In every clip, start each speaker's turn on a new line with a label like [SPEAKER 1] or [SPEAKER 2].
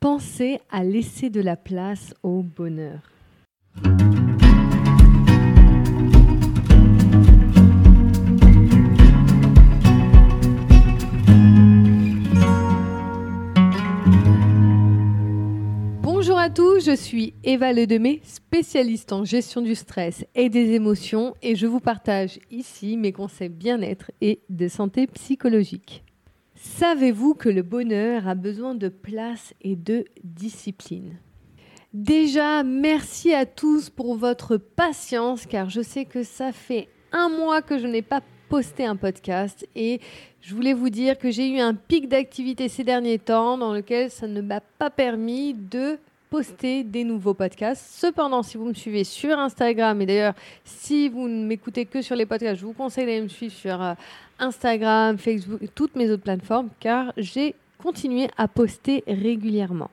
[SPEAKER 1] Pensez à laisser de la place au bonheur. Bonjour à tous, je suis Eva Ledemé, spécialiste en gestion du stress et des émotions et je vous partage ici mes conseils bien-être et de santé psychologique. Savez-vous que le bonheur a besoin de place et de discipline? Déjà, merci à tous pour votre patience car je sais que ça fait un mois que je n'ai pas posté un podcast et je voulais vous dire que j'ai eu un pic d'activité ces derniers temps dans lequel ça ne m'a pas permis de poster des nouveaux podcasts. Cependant, si vous me suivez sur Instagram, et d'ailleurs, si vous ne m'écoutez que sur les podcasts, je vous conseille d'aller me suivre sur euh, Instagram, Facebook, toutes mes autres plateformes, car j'ai continué à poster régulièrement.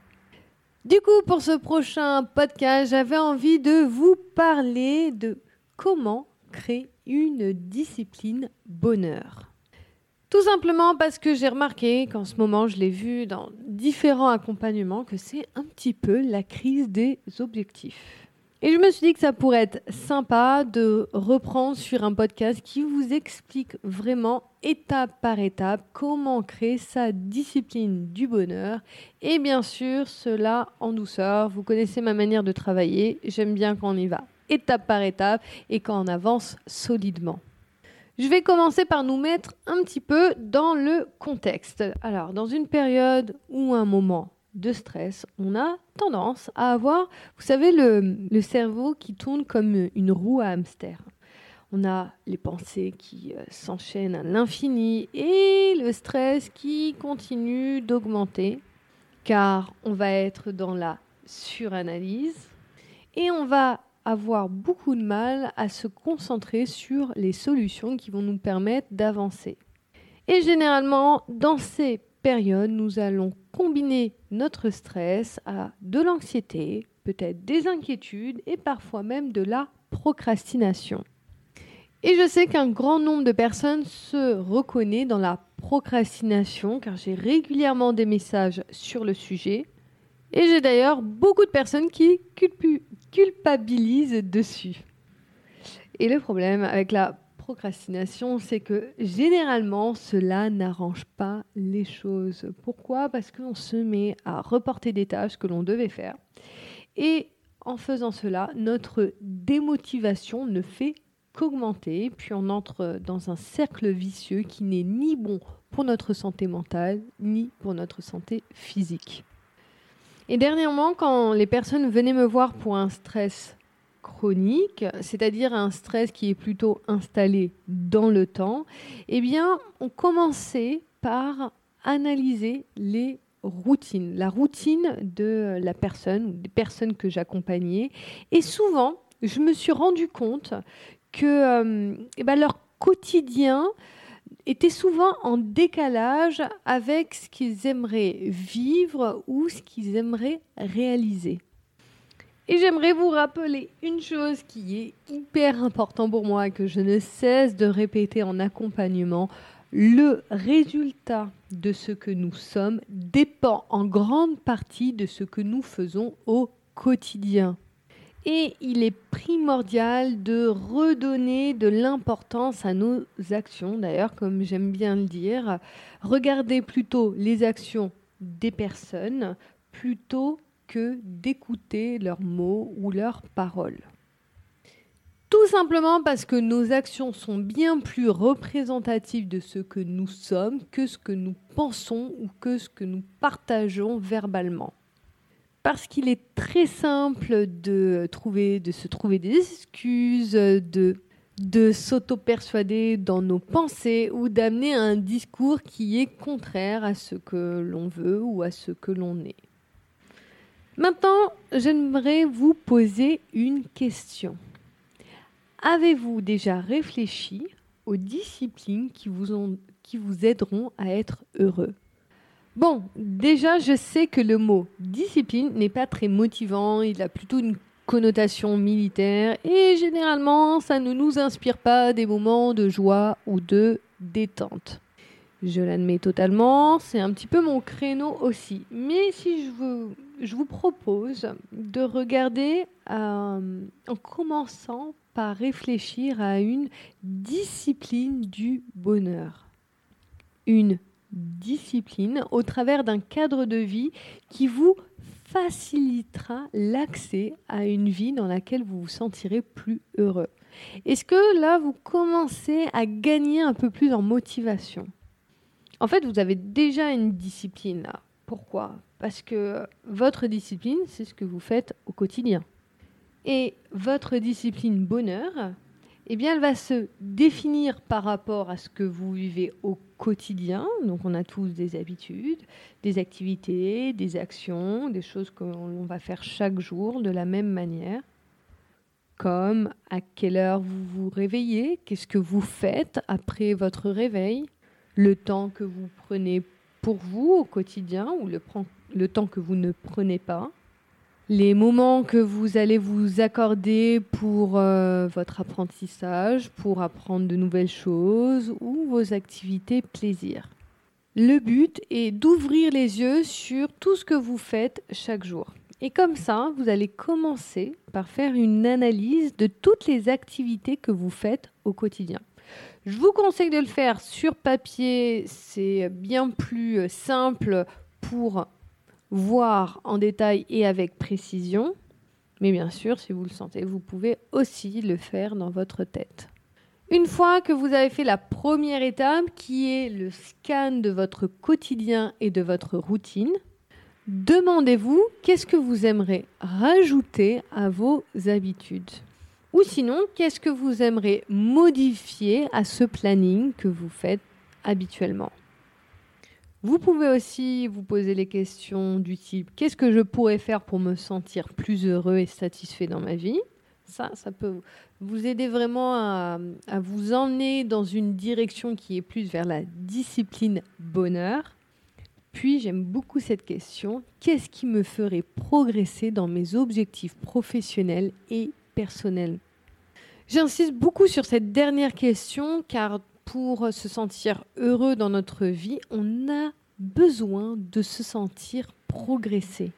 [SPEAKER 1] Du coup, pour ce prochain podcast, j'avais envie de vous parler de comment créer une discipline bonheur. Tout simplement parce que j'ai remarqué qu'en ce moment, je l'ai vu dans différents accompagnements, que c'est un petit peu la crise des objectifs. Et je me suis dit que ça pourrait être sympa de reprendre sur un podcast qui vous explique vraiment étape par étape comment créer sa discipline du bonheur. Et bien sûr, cela en douceur. Vous connaissez ma manière de travailler. J'aime bien quand on y va étape par étape et quand on avance solidement. Je vais commencer par nous mettre un petit peu dans le contexte. Alors, dans une période ou un moment de stress, on a tendance à avoir, vous savez, le, cerveau qui tourne comme une roue à hamster. On a les pensées qui euh, s'enchaînent à l'infini et le stress qui continue d'augmenter car on va être dans la suranalyse et on va avoir beaucoup de mal à se concentrer sur les solutions qui vont nous permettre d'avancer. Et généralement, dans ces périodes, nous allons combiner notre stress à de l'anxiété, peut-être des inquiétudes et parfois même de la procrastination. Et je sais qu'un grand nombre de personnes se reconnaît dans la procrastination car j'ai régulièrement des messages sur le sujet. Et j'ai d'ailleurs beaucoup de personnes qui culpabilisent dessus. Et le problème avec la procrastination, c'est que généralement, cela n'arrange pas les choses. Pourquoi? Parce qu'on se met à reporter des tâches que l'on devait faire. Et en faisant cela, notre démotivation ne fait qu'augmenter, puis on entre dans un cercle vicieux qui n'est ni bon pour notre santé mentale, ni pour notre santé physique. Et dernièrement, quand les personnes venaient me voir pour un stress chronique, c'est-à-dire un stress qui est plutôt installé dans le temps, eh bien, on commençait par analyser les routines, la routine de la personne ou des personnes que j'accompagnais. Et souvent, je me suis rendu compte que euh, eh ben, leur quotidien étaient souvent en décalage avec ce qu'ils aimeraient vivre ou ce qu'ils aimeraient réaliser. Et j'aimerais vous rappeler une chose qui est hyper importante pour moi que je ne cesse de répéter en accompagnement. Le résultat de ce que nous sommes dépend en grande partie de ce que nous faisons au quotidien. Et il est primordial de redonner de l'importance à nos actions, d'ailleurs, comme j'aime bien le dire. Regardez plutôt les actions des personnes plutôt que d'écouter leurs mots ou leurs paroles. Tout simplement parce que nos actions sont bien plus représentatives de ce que nous sommes que ce que nous pensons ou que ce que nous partageons verbalement parce qu'il est très simple de, se trouver des excuses, de, de s'auto-persuader dans nos pensées ou d'amener un discours qui est contraire à ce que l'on veut ou à ce que l'on est. Maintenant, j'aimerais vous poser une question. Avez-vous déjà réfléchi aux disciplines qui vous aideront à être heureux? Bon, déjà, je sais que le mot discipline n'est pas très motivant, il a plutôt une connotation militaire et généralement, ça ne nous inspire pas des moments de joie ou de détente. Je l'admets totalement, c'est un petit peu mon créneau aussi. Mais si je vous, je vous propose de regarder euh, en commençant par réfléchir à une discipline du bonheur. Une discipline au travers d'un cadre de vie qui vous facilitera l'accès à une vie dans laquelle vous vous sentirez plus heureux. Est-ce que là, vous commencez à gagner un peu plus en motivation? En fait, vous avez déjà une discipline. Pourquoi? Parce que votre discipline, c'est ce que vous faites au quotidien. Et votre discipline bonheur, eh bien, elle va se définir par rapport à ce que vous vivez au quotidien. Donc, on a tous des habitudes, des activités, des actions, des choses qu'on va faire chaque jour de la même manière. Comme à quelle heure vous vous réveillez, qu'est-ce que vous faites après votre réveil, le temps que vous prenez pour vous au quotidien ou le, le temps que vous ne prenez pas les moments que vous allez vous accorder pour euh, votre apprentissage, pour apprendre de nouvelles choses ou vos activités plaisir. Le but est d'ouvrir les yeux sur tout ce que vous faites chaque jour. Et comme ça, vous allez commencer par faire une analyse de toutes les activités que vous faites au quotidien. Je vous conseille de le faire sur papier, c'est bien plus simple pour voir en détail et avec précision. Mais bien sûr, si vous le sentez, vous pouvez aussi le faire dans votre tête. Une fois que vous avez fait la première étape, qui est le scan de votre quotidien et de votre routine, demandez-vous qu'est-ce que vous aimeriez rajouter à vos habitudes. Ou sinon, qu'est-ce que vous aimeriez modifier à ce planning que vous faites habituellement. Vous pouvez aussi vous poser les questions du type qu'est-ce que je pourrais faire pour me sentir plus heureux et satisfait dans ma vie? Ça, ça peut vous aider vraiment à, à vous emmener dans une direction qui est plus vers la discipline bonheur. Puis j'aime beaucoup cette question qu'est-ce qui me ferait progresser dans mes objectifs professionnels et personnels? J'insiste beaucoup sur cette dernière question car pour se sentir heureux dans notre vie, on a besoin de se sentir progresser.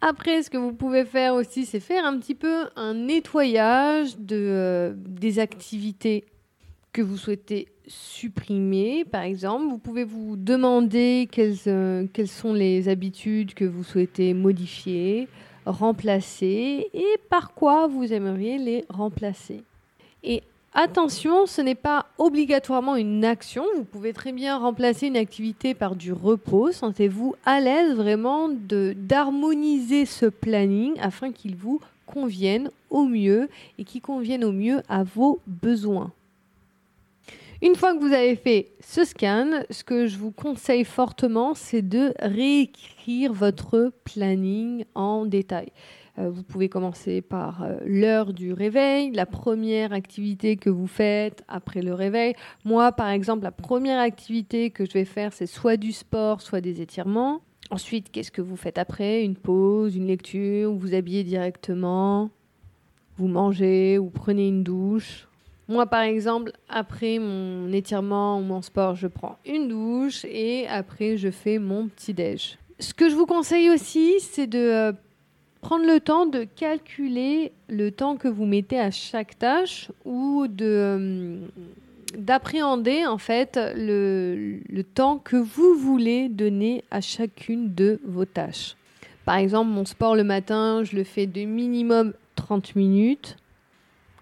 [SPEAKER 1] Après, ce que vous pouvez faire aussi, c'est faire un petit peu un nettoyage de, euh, des activités que vous souhaitez supprimer. Par exemple, vous pouvez vous demander quelles, euh, quelles sont les habitudes que vous souhaitez modifier, remplacer et par quoi vous aimeriez les remplacer. Et Attention, ce n'est pas obligatoirement une action. Vous pouvez très bien remplacer une activité par du repos. Sentez-vous à l'aise vraiment d'harmoniser ce planning afin qu'il vous convienne au mieux et qu'il convienne au mieux à vos besoins. Une fois que vous avez fait ce scan, ce que je vous conseille fortement, c'est de réécrire votre planning en détail. Euh, vous pouvez commencer par euh, l'heure du réveil, la première activité que vous faites après le réveil. Moi, par exemple, la première activité que je vais faire, c'est soit du sport, soit des étirements. Ensuite, qu'est-ce que vous faites après? Une pause, une lecture, vous habillez directement, vous mangez ou prenez une douche. Moi, par exemple, après mon étirement ou mon sport, je prends une douche et après, je fais mon petit-déj. Ce que je vous conseille aussi, c'est de euh, prendre le temps de calculer le temps que vous mettez à chaque tâche ou de euh, d'appréhender en fait le, le, temps que vous voulez donner à chacune de vos tâches. Par exemple, mon sport le matin, je le fais de minimum 30 minutes.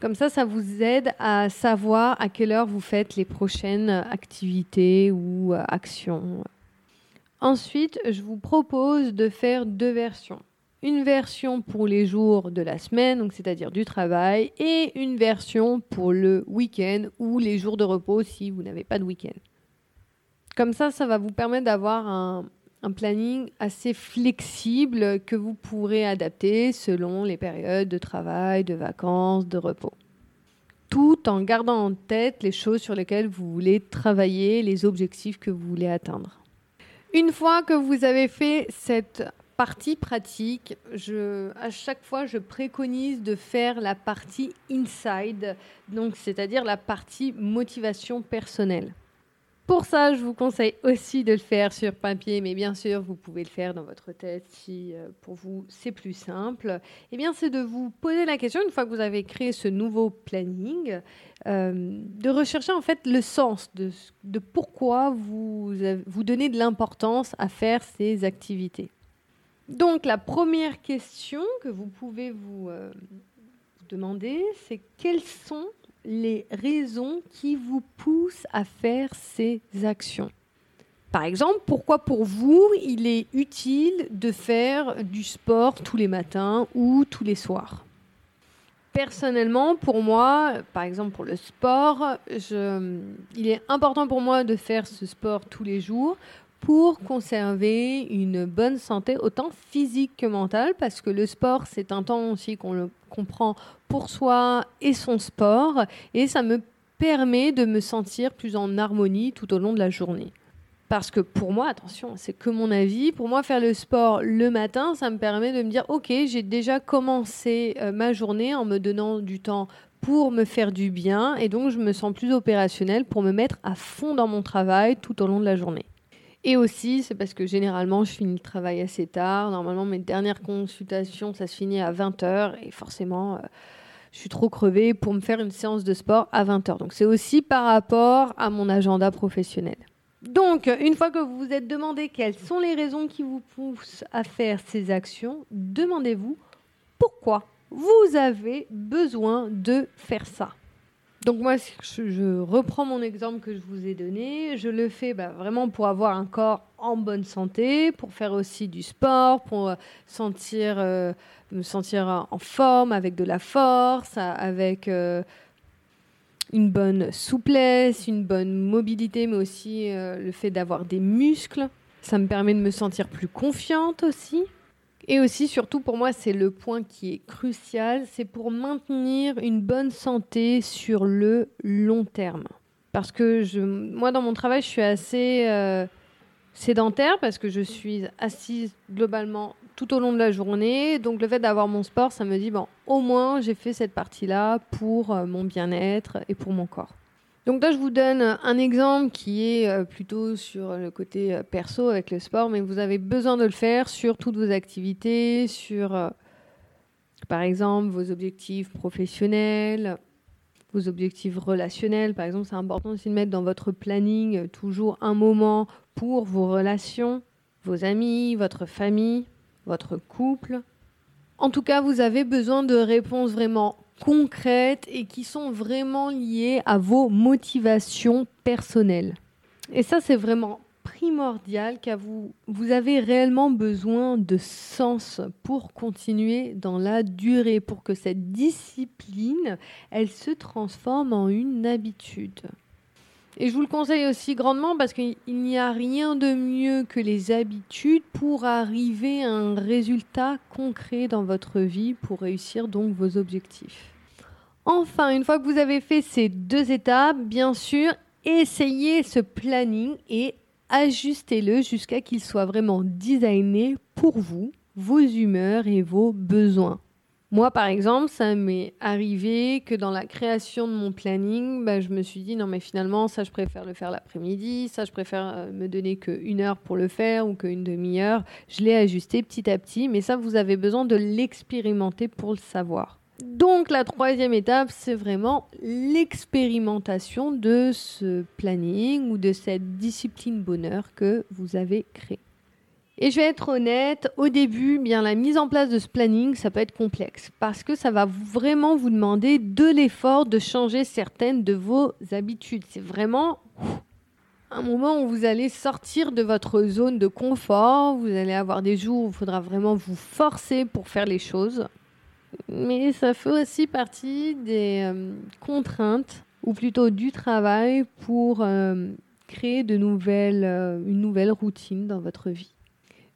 [SPEAKER 1] Comme ça, ça vous aide à savoir à quelle heure vous faites les prochaines activités ou euh, actions. Ensuite, je vous propose de faire deux versions une version pour les jours de la semaine, c'est-à-dire du travail, et une version pour le week-end ou les jours de repos si vous n'avez pas de week-end. Comme ça, ça va vous permettre d'avoir un, un, planning assez flexible que vous pourrez adapter selon les périodes de travail, de vacances, de repos. Tout en gardant en tête les choses sur lesquelles vous voulez travailler, les objectifs que vous voulez atteindre. Une fois que vous avez fait cette partie pratique, je, à chaque fois, je préconise de faire la partie inside, donc c'est-à-dire la partie motivation personnelle. Pour ça, je vous conseille aussi de le faire sur papier, mais bien sûr, vous pouvez le faire dans votre tête si euh, pour vous c'est plus simple. Eh bien, c'est de vous poser la question, une fois que vous avez créé ce nouveau planning, euh, de rechercher en fait le sens de, de pourquoi vous, vous donnez de l'importance à faire ces activités. Donc, la première question que vous pouvez vous euh, demander, c'est quelles sont les raisons qui vous poussent à faire ces actions? Par exemple, pourquoi pour vous il est utile de faire du sport tous les matins ou tous les soirs? Personnellement, pour moi, par exemple pour le sport, il est important pour moi de faire ce sport tous les jours pour conserver une bonne santé, autant physique que mentale, parce que le sport, c'est un temps aussi qu'on le comprend pour soi et son sport, et ça me permet de me sentir plus en harmonie tout au long de la journée. Parce que pour moi, attention, c'est que mon avis, pour moi, faire le sport le matin, ça me permet de me dire, ok, j'ai déjà commencé euh, ma journée en me donnant du temps pour me faire du bien, et donc je me sens plus opérationnelle pour me mettre à fond dans mon travail tout au long de la journée. Et aussi, c'est parce que généralement, je finis le travail assez tard. Normalement, mes dernières consultations, ça se finit à 20h. Et forcément, euh, je suis trop crevée pour me faire une séance de sport à 20h. Donc, c'est aussi par rapport à mon agenda professionnel. Donc, une fois que vous vous êtes demandé quelles sont les raisons qui vous poussent à faire ces actions, demandez-vous pourquoi vous avez besoin de faire ça. Donc moi, je, reprends mon exemple que je vous ai donné. Je le fais bah, vraiment pour avoir un corps en bonne santé, pour faire aussi du sport, pour euh, sentir, euh, me sentir en forme, avec de la force, avec euh, une bonne souplesse, une bonne mobilité, mais aussi le fait d'avoir des muscles. Ça me permet de me sentir plus confiante aussi. Et aussi, surtout pour moi, c'est le point qui est crucial, c'est pour maintenir une bonne santé sur le long terme. Parce que moi, dans mon travail, je suis assez euh, sédentaire parce que je suis assise globalement tout au long de la journée. Donc le fait d'avoir mon sport, ça me dit, bon, au moins, j'ai fait cette partie-là pour euh, mon bien-être et pour mon corps. Donc là, je vous donne un exemple qui est euh, plutôt sur le côté euh, perso avec le sport, mais vous avez besoin de le faire sur toutes vos activités, sur, euh, par exemple, vos objectifs professionnels, vos objectifs relationnels. Par exemple, c'est important aussi de mettre dans votre planning toujours un moment pour vos relations, vos amis, votre famille, votre couple. En tout cas, vous avez besoin de réponses vraiment concrètes et qui sont vraiment liées à vos motivations personnelles. Et ça, c'est vraiment primordial car vous, vous avez réellement besoin de sens pour continuer dans la durée, pour que cette discipline, elle se transforme en une habitude. Et je vous le conseille aussi grandement parce qu'il n'y a rien de mieux que les habitudes pour arriver à un résultat concret dans votre vie pour réussir donc vos objectifs. Enfin, une fois que vous avez fait ces deux étapes, bien sûr, essayez ce planning et ajustez-le jusqu'à qu'il soit vraiment designé pour vous, vos humeurs et vos besoins. Moi, par exemple, ça m'est arrivé que dans la création de mon planning, bah, je me suis dit non, mais finalement, ça, je préfère le faire l'après-midi, ça, je préfère euh, me donner qu'une heure pour le faire ou qu'une demi-heure. Je l'ai ajusté petit à petit, mais ça, vous avez besoin de l'expérimenter pour le savoir. Donc, la troisième étape, c'est vraiment l'expérimentation de ce planning ou de cette discipline bonheur que vous avez créée. Et je vais être honnête, au début, bien la mise en place de ce planning, ça peut être complexe parce que ça va vraiment vous demander de l'effort de changer certaines de vos habitudes. C'est vraiment un moment où vous allez sortir de votre zone de confort. Vous allez avoir des jours où il faudra vraiment vous forcer pour faire les choses. Mais ça fait aussi partie des euh, contraintes ou plutôt du travail pour euh, créer euh, une nouvelle routine dans votre vie.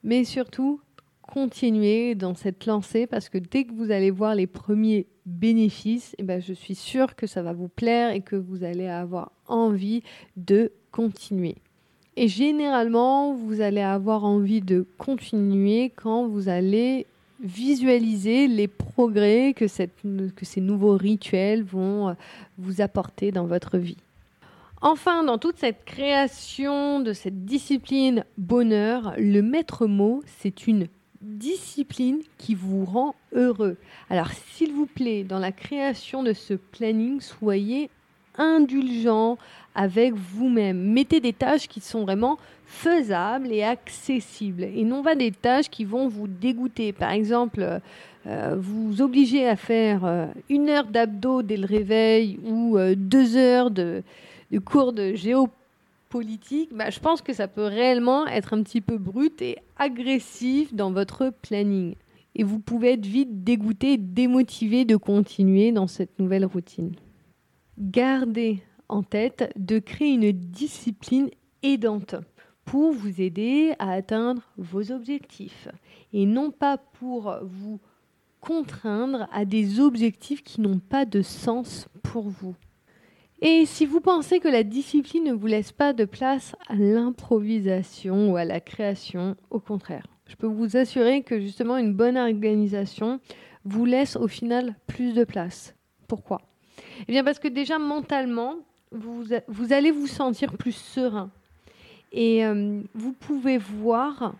[SPEAKER 1] Mais surtout, continuez dans cette lancée parce que dès que vous allez voir les premiers bénéfices, eh ben, je suis sûre que ça va vous plaire et que vous allez avoir envie de continuer. Et généralement, vous allez avoir envie de continuer quand vous allez visualiser les progrès que, ces nouveaux rituels vont vous apporter dans votre vie. Enfin, dans toute cette création de cette discipline bonheur, le maître mot, c'est une discipline qui vous rend heureux. Alors, s'il vous plaît, dans la création de ce planning, soyez indulgent avec vous-même. Mettez des tâches qui sont vraiment faisables et accessibles et non pas des tâches qui vont vous dégoûter. Par exemple, euh, vous obligez à faire euh, une heure d'abdos dès le réveil ou euh, deux heures de, de cours de géopolitique, bah, je pense que ça peut réellement être un petit peu brut et agressif dans votre planning. Et vous pouvez être vite dégoûté, démotivé de continuer dans cette nouvelle routine. Gardez en tête de créer une discipline aidante pour vous aider à atteindre vos objectifs et non pas pour vous contraindre à des objectifs qui n'ont pas de sens pour vous. Et si vous pensez que la discipline ne vous laisse pas de place à l'improvisation ou à la création, au contraire, je peux vous assurer que justement une bonne organisation vous laisse au final plus de place. Pourquoi? Eh bien parce que déjà mentalement, vous, allez vous sentir plus serein. Et euh, vous pouvez voir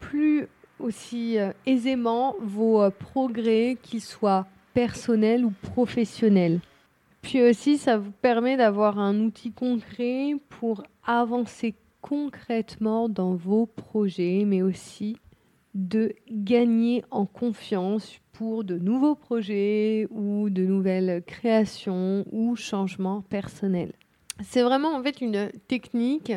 [SPEAKER 1] plus aussi euh, aisément vos euh, progrès, qu'ils soient personnels ou professionnels. Puis aussi, ça vous permet d'avoir un outil concret pour avancer concrètement dans vos projets, mais aussi de gagner en confiance pour de nouveaux projets ou de nouvelles créations ou changements personnels. C'est vraiment en fait une technique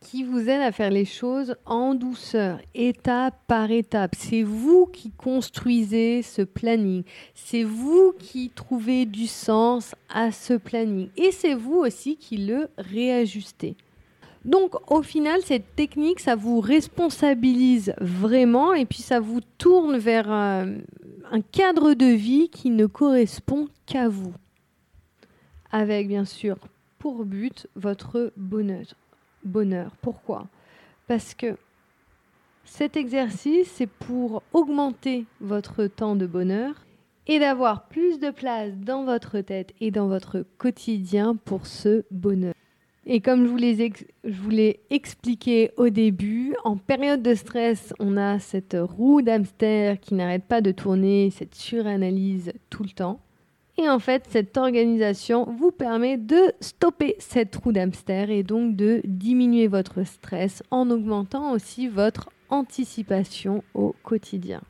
[SPEAKER 1] qui vous aide à faire les choses en douceur, étape par étape. C'est vous qui construisez ce planning. C'est vous qui trouvez du sens à ce planning. Et c'est vous aussi qui le réajustez. Donc au final, cette technique, ça vous responsabilise vraiment et puis ça vous tourne vers euh, un cadre de vie qui ne correspond qu'à vous. Avec bien sûr pour but votre bonheur bonheur. Pourquoi? Parce que cet exercice, c'est pour augmenter votre temps de bonheur et d'avoir plus de place dans votre tête et dans votre quotidien pour ce bonheur. Et comme je vous l'ai expliqué au début, en période de stress, on a cette roue d'hamster qui n'arrête pas de tourner, cette suranalyse tout le temps. Et en fait, cette organisation vous permet de stopper cette roue d'hamster et donc de diminuer votre stress en augmentant aussi votre anticipation au quotidien.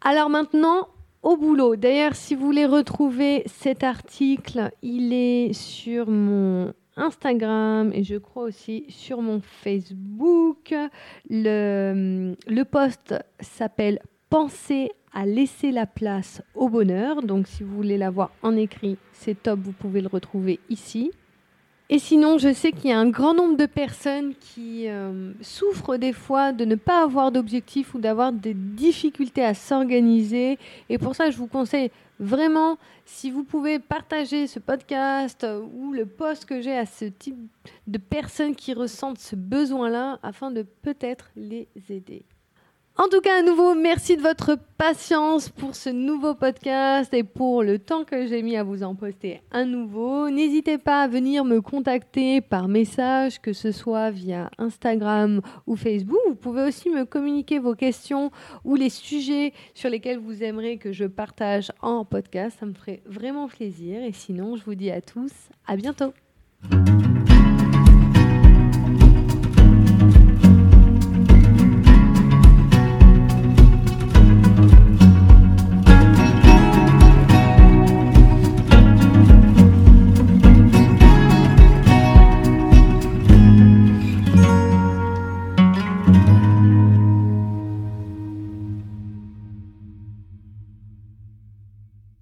[SPEAKER 1] Alors maintenant, au boulot. D'ailleurs, si vous voulez retrouver cet article, il est sur mon Instagram et je crois aussi sur mon Facebook. Le, le post s'appelle Penser à laisser la place au bonheur. Donc si vous voulez l'avoir en écrit, c'est top, vous pouvez le retrouver ici. Et sinon, je sais qu'il y a un grand nombre de personnes qui euh, souffrent des fois de ne pas avoir d'objectif ou d'avoir des difficultés à s'organiser. Et pour ça, je vous conseille vraiment, si vous pouvez partager ce podcast ou le post que j'ai à ce type de personnes qui ressentent ce besoin-là afin de peut-être les aider. En tout cas, à nouveau, merci de votre patience pour ce nouveau podcast et pour le temps que j'ai mis à vous en poster un nouveau. N'hésitez pas à venir me contacter par message, que ce soit via Instagram ou Facebook. Vous pouvez aussi me communiquer vos questions ou les sujets sur lesquels vous aimeriez que je partage en podcast. Ça me ferait vraiment plaisir. Et sinon, je vous dis à tous à bientôt.